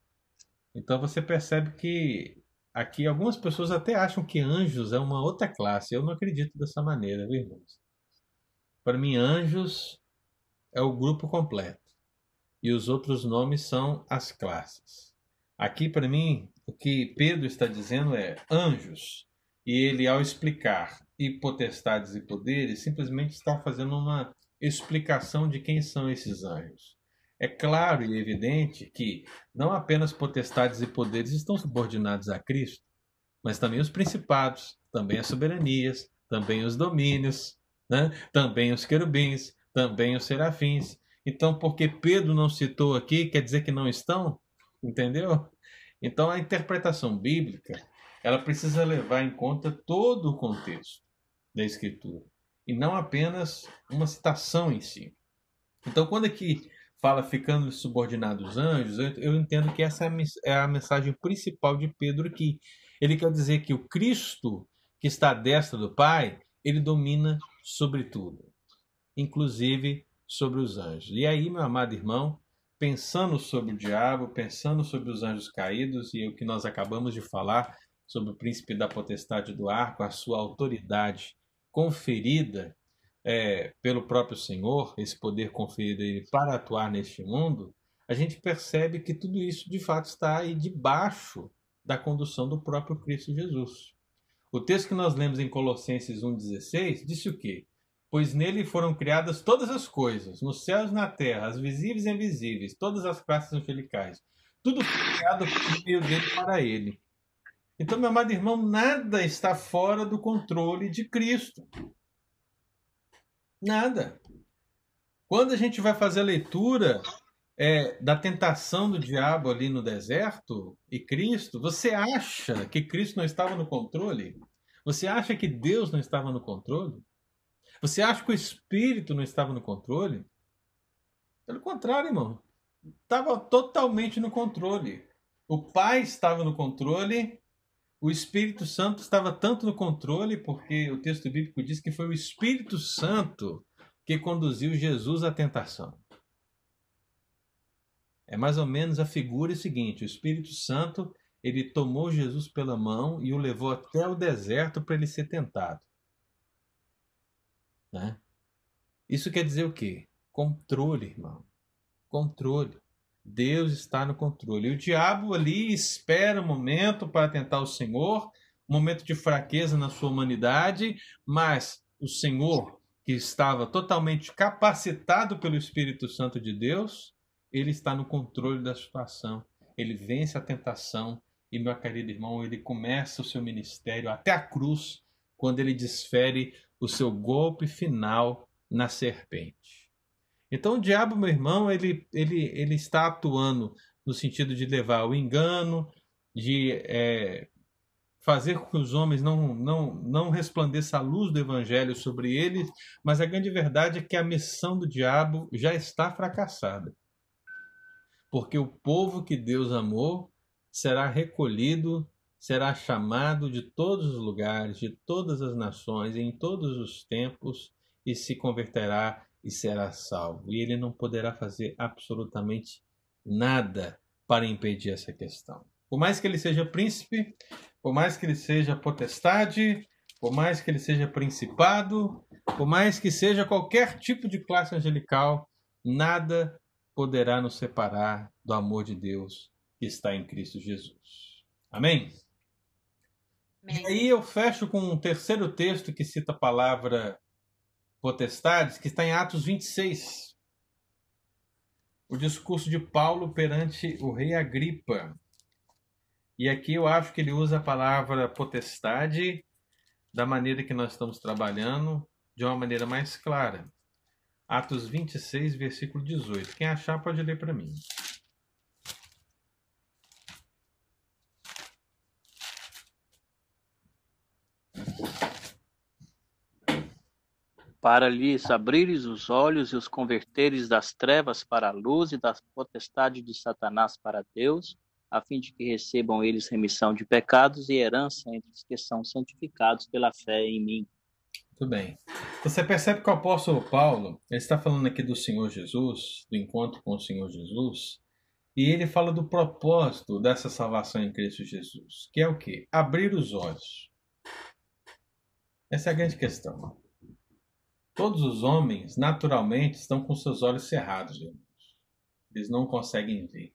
[SPEAKER 1] Então você percebe que Aqui algumas pessoas até acham que anjos é uma outra classe. Eu não acredito dessa maneira, viu, irmãos? Para mim, anjos é o grupo completo. e os outros nomes são as classes. Aqui, para mim, o que Pedro está dizendo é anjos, e ele, ao explicar e potestades e poderes, simplesmente está fazendo uma explicação de quem são esses anjos. É claro e evidente que não apenas potestades e poderes estão subordinados a Cristo, mas também os principados, também as soberanias, também os domínios, né? também os querubins, também os serafins. Então, porque Pedro não citou aqui, quer dizer que não estão? Entendeu? Então, a interpretação bíblica, ela precisa levar em conta todo o contexto da Escritura e não apenas uma citação em si. Então, quando aqui fala ficando subordinado aos anjos, eu, entendo que essa é a mensagem principal de Pedro aqui. Ele quer dizer que o Cristo que está à destra do Pai, ele domina sobre tudo, inclusive sobre os anjos. E aí, meu amado irmão, pensando sobre o diabo, pensando sobre os anjos caídos e o que nós acabamos de falar sobre o príncipe da potestade do ar, com a sua autoridade conferida é, pelo próprio Senhor, esse poder conferido a ele para atuar neste mundo, a gente percebe que tudo isso de fato está aí debaixo da condução do próprio Cristo Jesus. O texto que nós lemos em Colossenses 1,16 disse o quê? Pois nele foram criadas todas as coisas, nos céus e na terra, as visíveis e invisíveis, todas as classes angelicais. Tudo foi criado por meio dele para ele. Então, meu amado irmão, nada está fora do controle de Cristo. Nada. Quando a gente vai fazer a leitura é, da tentação do diabo ali no deserto e Cristo, você acha que Cristo não estava no controle? Você acha que Deus não estava no controle? Você acha que o Espírito não estava no controle? Pelo contrário, irmão. Estava totalmente no controle. O Pai estava no controle o Espírito Santo estava tanto no controle, porque o texto bíblico diz que foi o Espírito Santo que conduziu Jesus à tentação. É mais ou menos a figura seguinte: o Espírito Santo ele tomou Jesus pela mão e o levou até o deserto para ele ser tentado. Né? Isso quer dizer o quê? Controle, irmão. Controle. Deus está no controle. E o diabo ali espera um momento para tentar o Senhor, um momento de fraqueza na sua humanidade, mas o Senhor, que estava totalmente capacitado pelo Espírito Santo de Deus, ele está no controle da situação. Ele vence a tentação e, meu querido irmão, ele começa o seu ministério até a cruz, quando ele desfere o seu golpe final na serpente. Então o diabo, meu irmão, ele, ele, ele está atuando no sentido de levar o engano, de é, fazer com que os homens não, não, não resplandeça a luz do evangelho sobre eles, mas a grande verdade é que a missão do diabo já está fracassada. Porque o povo que Deus amou será recolhido, será chamado de todos os lugares, de todas as nações, em todos os tempos, e se converterá e será salvo. E ele não poderá fazer absolutamente nada para impedir essa questão. Por mais que ele seja príncipe, por mais que ele seja potestade, por mais que ele seja principado, por mais que seja qualquer tipo de classe angelical, nada poderá nos separar do amor de Deus que está em Cristo Jesus. Amém? Amém. E aí eu fecho com um terceiro texto que cita a palavra potestades, que está em Atos 26. O discurso de Paulo perante o rei Agripa. E aqui eu acho que ele usa a palavra potestade da maneira que nós estamos trabalhando, de uma maneira mais clara. Atos 26, versículo 18. Quem achar pode ler para mim.
[SPEAKER 2] Para lhes abrires os olhos e os converteres das trevas para a luz e da potestade de Satanás para Deus, a fim de que recebam eles remissão de pecados e herança entre os que são santificados pela fé em mim.
[SPEAKER 1] Muito bem. Você percebe que o apóstolo Paulo, ele está falando aqui do Senhor Jesus, do encontro com o Senhor Jesus, e ele fala do propósito dessa salvação em Cristo Jesus, que é o quê? Abrir os olhos. Essa é a grande questão. Todos os homens, naturalmente, estão com seus olhos cerrados, irmãos. eles não conseguem ver.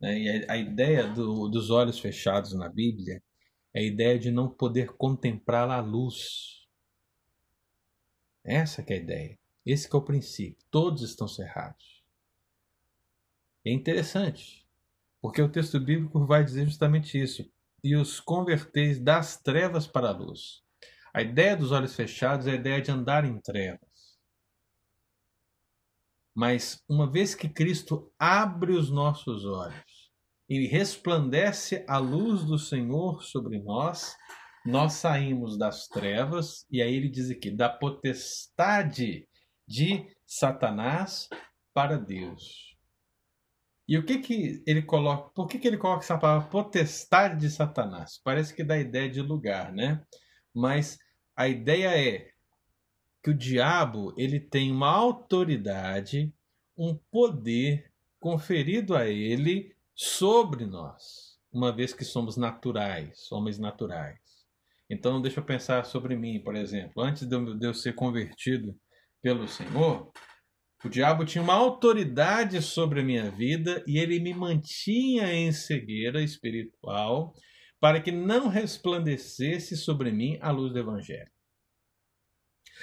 [SPEAKER 1] Né? E a, ideia do, dos olhos fechados na Bíblia é a ideia de não poder contemplar a luz. Essa é a ideia. Esse é o princípio. Todos estão cerrados. É interessante, porque o texto bíblico vai dizer justamente isso. E os converteis das trevas para a luz. A ideia dos olhos fechados é a ideia de andar em trevas. Mas uma vez que Cristo abre os nossos olhos e resplandece a luz do Senhor sobre nós, nós saímos das trevas, e aí ele diz aqui, da potestade de Satanás para Deus. E o que que ele coloca? Por que, que ele coloca essa palavra potestade de Satanás? Parece que dá ideia de lugar, né? Mas a ideia é que o diabo ele tem uma autoridade, um poder conferido a ele sobre nós, uma vez que somos naturais, homens naturais. Então, deixa eu pensar sobre mim, por exemplo. Antes de eu ser convertido pelo Senhor, o diabo tinha uma autoridade sobre a minha vida e ele me mantinha em cegueira espiritual para que não resplandecesse sobre mim a luz do Evangelho.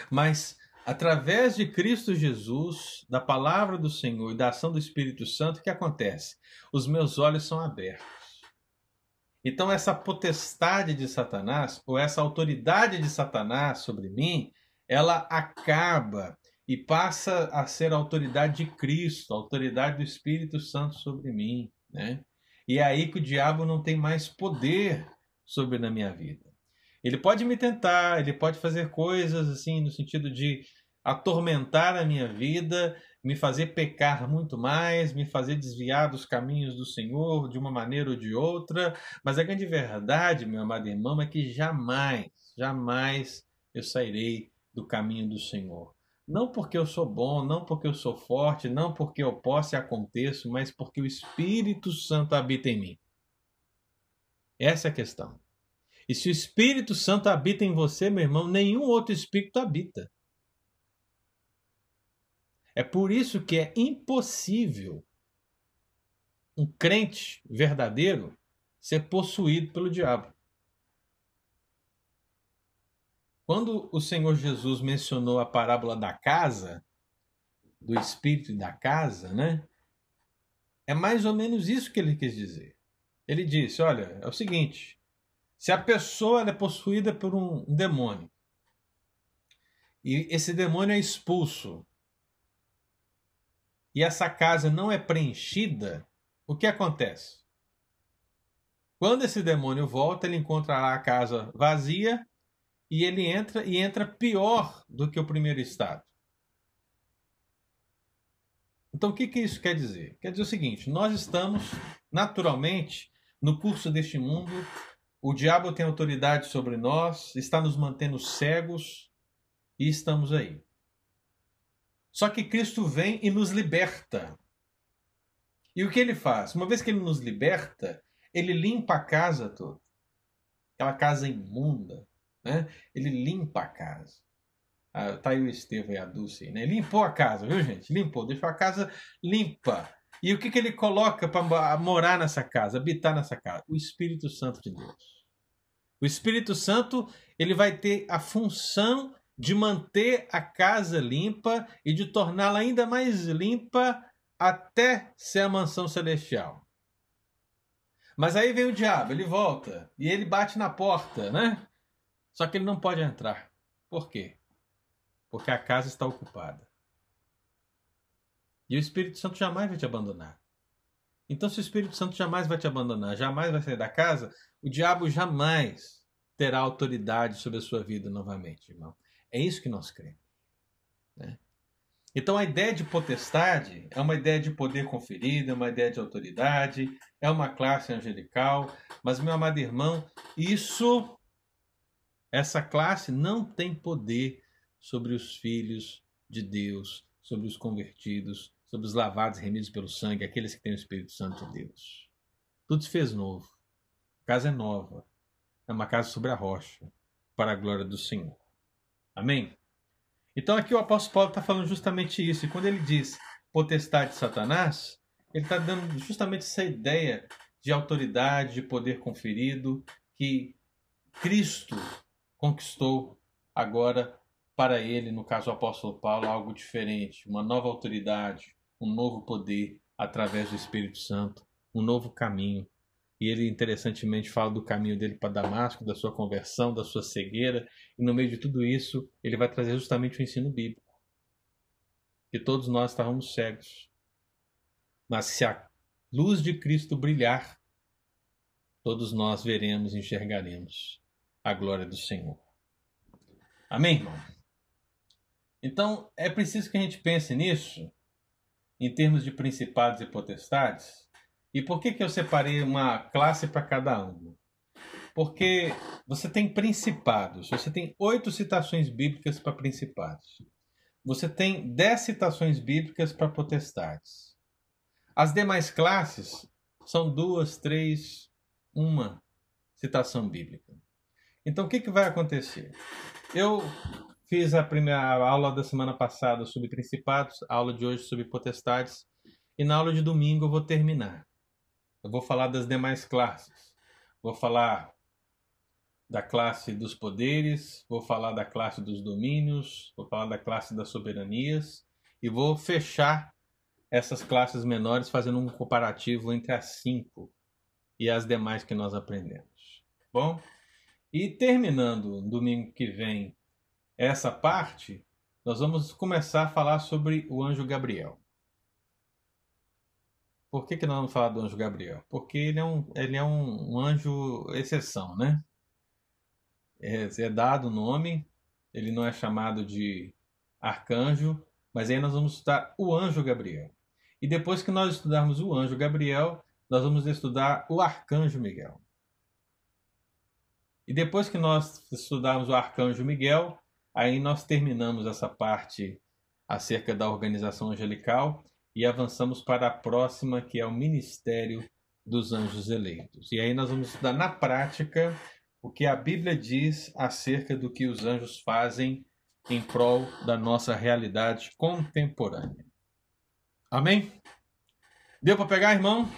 [SPEAKER 1] Mas, através de Cristo Jesus, da palavra do Senhor e da ação do Espírito Santo, o que acontece? Os meus olhos são abertos. Então, essa potestade de Satanás, ou essa autoridade de Satanás sobre mim, ela acaba e passa a ser a autoridade de Cristo, a autoridade do Espírito Santo sobre mim. Né? E é aí que o diabo não tem mais poder sobre a minha vida. Ele pode me tentar, ele pode fazer coisas assim no sentido de atormentar a minha vida, me fazer pecar muito mais, me fazer desviar dos caminhos do Senhor de uma maneira ou de outra, mas a grande verdade, meu amado irmão, é que jamais, jamais eu sairei do caminho do Senhor. Não porque eu sou bom, não porque eu sou forte, não porque eu posso e aconteço, mas porque o Espírito Santo habita em mim. Essa é a questão. E se o Espírito Santo habita em você, meu irmão, nenhum outro espírito habita. É por isso que é impossível um crente verdadeiro ser possuído pelo diabo. Quando o Senhor Jesus mencionou a parábola da casa, do espírito da casa, né? É mais ou menos isso que ele quis dizer. Ele disse: olha, é o seguinte, se a pessoa é possuída por um, demônio e esse demônio é expulso e essa casa não é preenchida, o que acontece? Quando esse demônio volta, ele encontra lá a casa vazia e ele entra e entra pior do que o primeiro estado. Então, o que, que isso quer dizer? Quer dizer o seguinte: nós estamos naturalmente no curso deste mundo o diabo tem autoridade sobre nós, está nos mantendo cegos e estamos aí. Só que Cristo vem e nos liberta. E o que ele faz? Uma vez que ele nos liberta, ele limpa a casa toda. Aquela casa imunda. Né? Ele limpa a casa. Ah, tá aí o Estevão e a Dulce. Né? Limpou a casa, viu, gente? Limpou, deixou a casa limpa. E o que, que ele coloca para morar nessa casa, habitar nessa casa? O Espírito Santo de Deus. O Espírito Santo ele vai ter a função de manter a casa limpa e de torná-la ainda mais limpa até ser a mansão celestial. Mas aí vem o diabo, ele volta e ele bate na porta, né? Só que ele não pode entrar. Por quê? Porque a casa está ocupada. E o Espírito Santo jamais vai te abandonar. Então, se o Espírito Santo jamais vai te abandonar, jamais vai sair da casa, o diabo jamais terá autoridade sobre a sua vida novamente, irmão. É isso que nós cremos. Né? Então, a ideia de potestade é uma ideia de poder conferido, é uma ideia de autoridade, é uma classe angelical, mas, meu amado irmão, isso, essa classe não tem poder sobre os filhos de Deus, sobre os convertidos, sobre os lavados, remidos pelo sangue, aqueles que têm o Espírito Santo de Deus. Tudo se fez novo. A casa é nova. É uma casa sobre a rocha, para a glória do Senhor. Amém? Então aqui o apóstolo Paulo está falando justamente isso. E quando ele diz potestade de Satanás, ele está dando justamente essa ideia de autoridade, de poder conferido que Cristo conquistou agora para ele, no caso o apóstolo Paulo, algo diferente, uma nova autoridade, um novo poder através do Espírito Santo, um novo caminho. E ele, interessantemente, fala do caminho dele para Damasco, da sua conversão, da sua cegueira, e no meio de tudo isso, ele vai trazer justamente o ensino bíblico. Que todos nós estávamos cegos. Mas se a luz de Cristo brilhar, todos nós veremos enxergaremos a glória do Senhor. Amém, irmão? Então, é preciso que a gente pense nisso, em termos de principados e potestades. E por que, que eu separei uma classe para cada um? Porque você tem principados, você tem oito citações bíblicas para principados. Você tem dez citações bíblicas para potestades. As demais classes são duas, três, uma citação bíblica. Então o que, que vai acontecer? Eu fiz a primeira aula da semana passada sobre principados, a aula de hoje sobre potestades, e na aula de domingo eu vou terminar. Eu vou falar das demais classes. Vou falar da classe dos poderes, vou falar da classe dos domínios, vou falar da classe das soberanias e vou fechar essas classes menores fazendo um comparativo entre as cinco e as demais que nós aprendemos. Bom, e terminando domingo que vem essa parte, nós vamos começar a falar sobre o anjo Gabriel. Por que, que nós vamos falar do anjo Gabriel? Porque ele é um, ele é um, um anjo exceção, né? É, é dado o nome, ele não é chamado de arcanjo, mas aí nós vamos estudar o anjo Gabriel. E depois que nós estudarmos o anjo Gabriel, nós vamos estudar o arcanjo Miguel. E depois que nós estudarmos o arcanjo Miguel, aí nós terminamos essa parte acerca da organização angelical e avançamos para a próxima, que é o ministério dos anjos eleitos. E aí nós vamos estudar na prática o que a Bíblia diz acerca do que os anjos fazem em prol da nossa realidade contemporânea. Amém? Deu para pegar, irmão?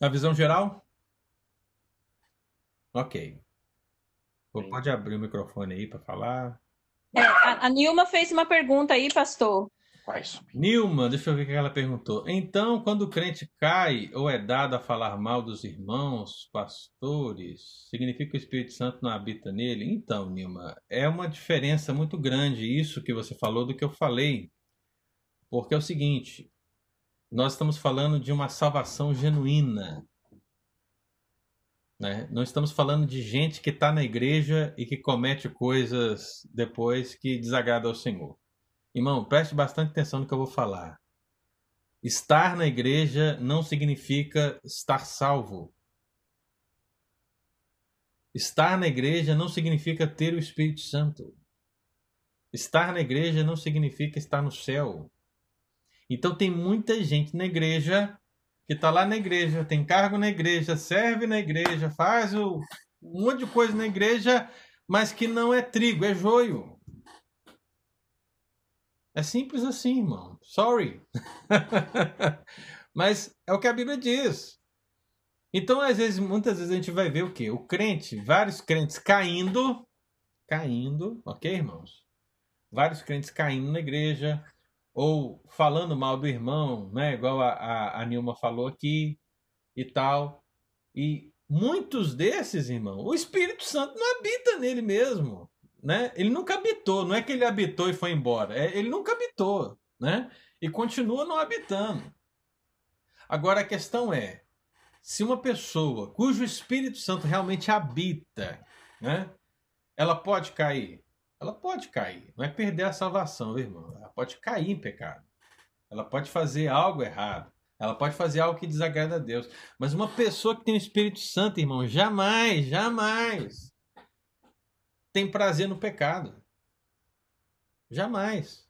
[SPEAKER 1] A visão geral? Ok. Pode abrir o microfone aí para falar.
[SPEAKER 5] É, a, a Nilma fez uma pergunta aí, pastor.
[SPEAKER 1] Quais? Nilma, deixa eu ver o que ela perguntou. Então, quando o crente cai ou é dado a falar mal dos irmãos, pastores, significa que o Espírito Santo não habita nele? Então, Nilma, é uma diferença muito grande isso que você falou do que eu falei. Porque é o seguinte, nós estamos falando de uma salvação genuína. Né? Não estamos falando de gente que está na igreja e que comete coisas depois que desagrada ao Senhor. Irmão, preste bastante atenção no que eu vou falar. Estar na igreja não significa estar salvo. Estar na igreja não significa ter o Espírito Santo. Estar na igreja não significa estar no céu. Então tem muita gente na igreja que está lá na igreja, tem cargo na igreja, serve na igreja, faz o, um monte de coisa na igreja, mas que não é trigo, é joio. É simples assim, irmão. Sorry. mas é o que a Bíblia diz. Então, às vezes, muitas vezes a gente vai ver o quê? O crente, vários crentes caindo, caindo, ok, irmãos? Vários crentes caindo na igreja, ou falando mal do irmão, né? Igual a, a, a Nilma falou aqui e tal. E muitos desses, irmão, o Espírito Santo não habita nele mesmo, né? Ele nunca habitou, não é que ele habitou e foi embora, é, ele nunca habitou, né? E continua não habitando. Agora a questão é, se uma pessoa cujo Espírito Santo realmente habita, né? Ela pode cair? Ela pode cair. Não é perder a salvação, irmão. Ela pode cair em pecado. Ela pode fazer algo errado. Ela pode fazer algo que desagrada a Deus. Mas uma pessoa que tem o Espírito Santo, irmão, jamais, jamais tem prazer no pecado. Jamais.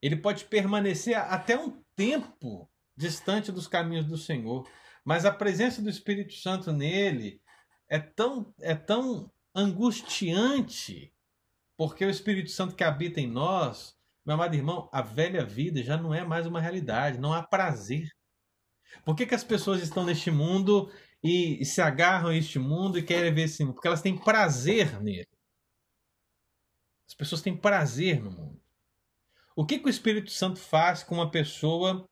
[SPEAKER 1] Ele pode permanecer até um tempo distante dos caminhos do Senhor. Mas a presença do Espírito Santo nele é tão, é tão angustiante porque o Espírito Santo que habita em nós Meu amado irmão, a velha vida já não é mais uma realidade, não há prazer. Por que, que as pessoas estão neste mundo e, e se agarram a este mundo e querem ver esse mundo? Porque elas têm prazer nele. As pessoas têm prazer no mundo. O que, que o Espírito Santo faz com uma pessoa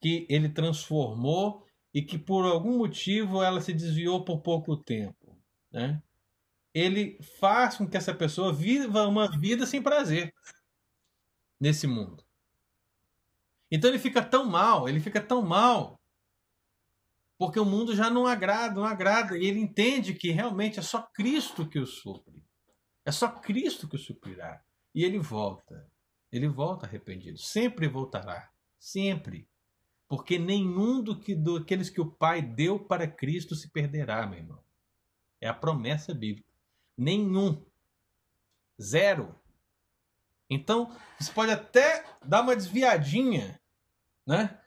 [SPEAKER 1] que ele transformou e que por algum motivo ela se desviou por pouco tempo? Né? Ele faz com que essa pessoa viva uma vida sem prazer nesse mundo. Então ele fica tão mal, ele fica tão mal, porque o mundo já não agrada, não agrada, e ele entende que realmente é só Cristo que o supre. É só Cristo que o suprirá. E ele volta. Ele volta arrependido. Sempre voltará. Sempre. Porque nenhum do que, do, que o Pai deu para Cristo se perderá, meu irmão. É a promessa bíblica. Nenhum. Zero. Então, você pode até dar uma desviadinha, né?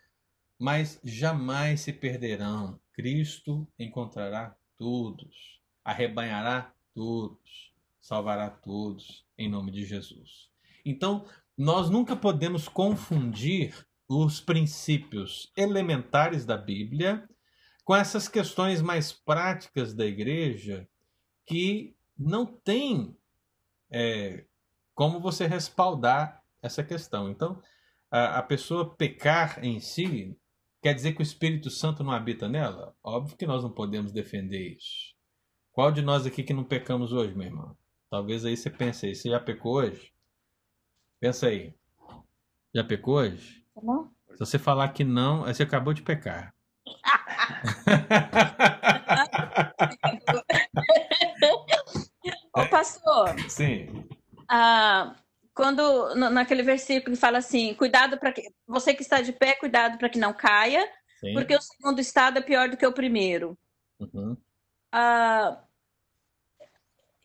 [SPEAKER 1] Mas jamais se perderão. Cristo encontrará todos, arrebanhará todos, salvará todos, em nome de Jesus. Então, nós nunca podemos confundir os princípios elementares da Bíblia com essas questões mais práticas da igreja que não tem é, como você respaldar essa questão. Então, a, a pessoa pecar em si quer dizer que o Espírito Santo não habita nela? Óbvio que nós não podemos defender isso. Qual de nós aqui que não pecamos hoje, meu irmão? Talvez aí você pense aí, você já pecou hoje? Pensa aí. Já pecou hoje? Não. Se você falar que não, você acabou de pecar.
[SPEAKER 5] Pastor.
[SPEAKER 1] Sim
[SPEAKER 5] ah, quando naquele versículo que fala assim, cuidado para que você que está de pé, cuidado para que não caia, Sim. porque o segundo estado é pior do que o primeiro.
[SPEAKER 1] Uhum.
[SPEAKER 5] Ah,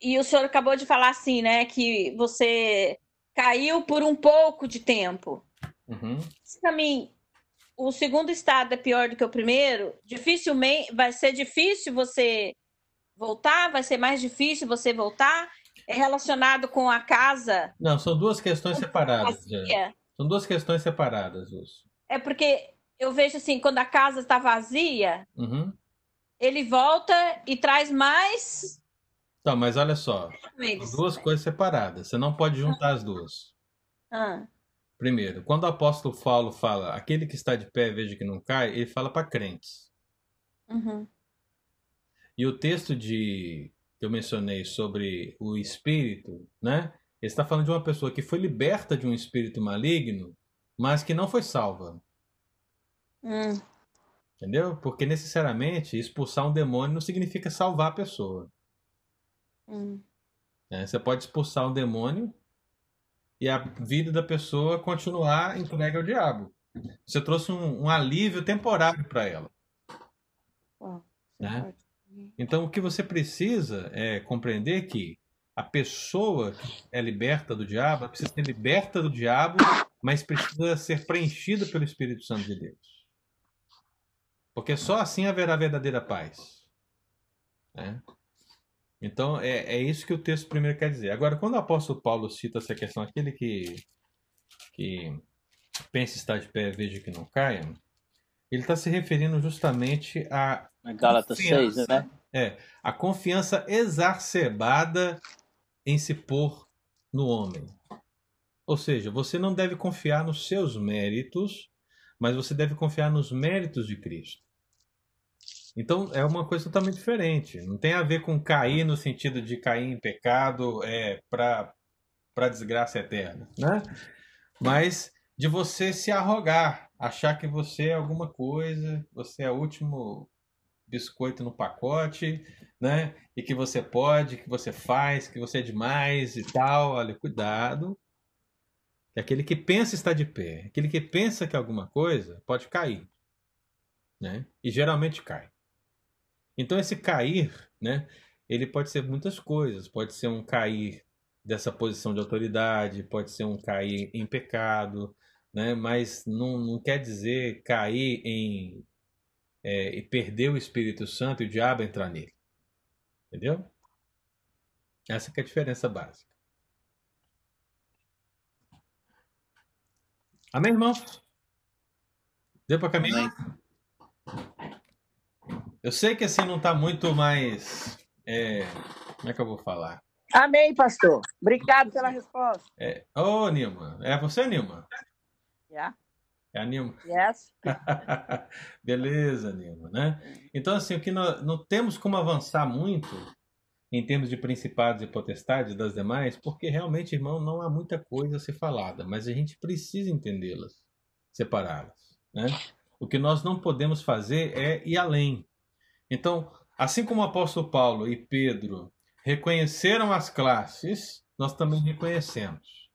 [SPEAKER 5] e o senhor acabou de falar assim, né, que você caiu por um pouco de tempo.
[SPEAKER 1] Uhum.
[SPEAKER 5] Também o segundo estado é pior do que o primeiro. Dificilmente vai ser difícil você voltar, vai ser mais difícil você voltar é relacionado com a casa?
[SPEAKER 1] Não, são duas questões separadas. São duas questões separadas, Lúcio.
[SPEAKER 5] É porque eu vejo assim, quando a casa está vazia,
[SPEAKER 1] uhum.
[SPEAKER 5] ele volta e traz mais.
[SPEAKER 1] Então, mas olha só, duas coisas separadas. Você não pode juntar
[SPEAKER 5] ah.
[SPEAKER 1] as duas.
[SPEAKER 5] Ah.
[SPEAKER 1] Primeiro, quando o apóstolo Paulo fala, aquele que está de pé veja que não cai, ele fala para crentes.
[SPEAKER 5] Uhum.
[SPEAKER 1] E o texto de que eu mencionei sobre o espírito, né? Ele está falando de uma pessoa que foi liberta de um espírito maligno, mas que não foi salva.
[SPEAKER 5] Hum.
[SPEAKER 1] Entendeu? Porque necessariamente expulsar um demônio não significa salvar a pessoa.
[SPEAKER 5] Hum.
[SPEAKER 1] É, você pode expulsar um demônio e a vida da pessoa continuar entregue ao diabo. Você trouxe um, um alívio temporário para ela.
[SPEAKER 5] Oh,
[SPEAKER 1] né? Então, o que você precisa é compreender que a pessoa que é liberta do diabo, precisa ser liberta do diabo, mas precisa ser preenchida pelo Espírito Santo de Deus. Porque só assim haverá verdadeira paz. Né? Então, é, é isso que o texto primeiro quer dizer. Agora, quando o apóstolo Paulo cita essa questão, aquele que, que pensa estar de pé, veja que não caia, ele está se referindo justamente a
[SPEAKER 2] Gálatas 6, né?
[SPEAKER 1] É, a confiança exacerbada em se pôr no homem. Ou seja, você não deve confiar nos seus méritos, mas você deve confiar nos méritos de Cristo. Então é uma coisa totalmente diferente. Não tem a ver com cair no sentido de cair em pecado é, para desgraça eterna, né? Mas de você se arrogar, achar que você é alguma coisa, você é o último biscoito no pacote, né? E que você pode, que você faz, que você é demais e tal. Olha, cuidado. É aquele que pensa está de pé, aquele que pensa que alguma coisa pode cair, né? E geralmente cai. Então esse cair, né? Ele pode ser muitas coisas. Pode ser um cair dessa posição de autoridade, pode ser um cair em pecado, né? Mas não, não quer dizer cair em é, e perder o Espírito Santo e o diabo entrar nele. Entendeu? Essa é a diferença básica. Amém, irmãos? Deu para caminhar? Eu sei que assim não está muito mais. É... Como é que eu vou falar?
[SPEAKER 6] Amém, pastor. Obrigado pela resposta.
[SPEAKER 1] É... Ô, Nilma. É você, Nilma?
[SPEAKER 6] Yeah.
[SPEAKER 1] É a Nilma?
[SPEAKER 6] Yes.
[SPEAKER 1] Beleza, Nilma, né? Então, assim, o que nós não temos como avançar muito em termos de principados e potestades das demais, porque realmente, irmão, não há muita coisa a ser falada, mas a gente precisa entendê-las, separá-las, né? O que nós não podemos fazer é ir além. Então, assim como o apóstolo Paulo e Pedro reconheceram as classes, nós também reconhecemos.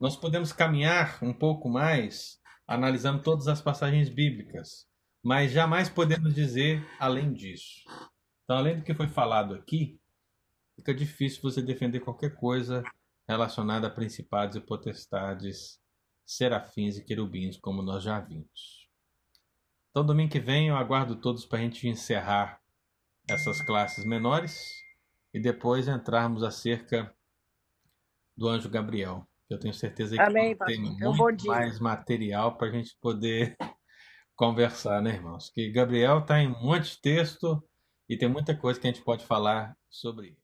[SPEAKER 1] Nós podemos caminhar um pouco mais analisando todas as passagens bíblicas, mas jamais podemos dizer além disso. Então, além do que foi falado aqui, fica difícil você defender qualquer coisa relacionada a principados e potestades, serafins e querubins, como nós já vimos. Então, domingo que vem, eu aguardo todos para a gente encerrar essas classes menores e depois entrarmos acerca do anjo Gabriel. Eu tenho certeza que
[SPEAKER 6] Amém,
[SPEAKER 1] tem
[SPEAKER 6] um
[SPEAKER 1] muito mais material para a gente poder conversar, né, irmãos? Que Gabriel está em um monte de texto e tem muita coisa que a gente pode falar sobre.